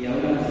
Y ahora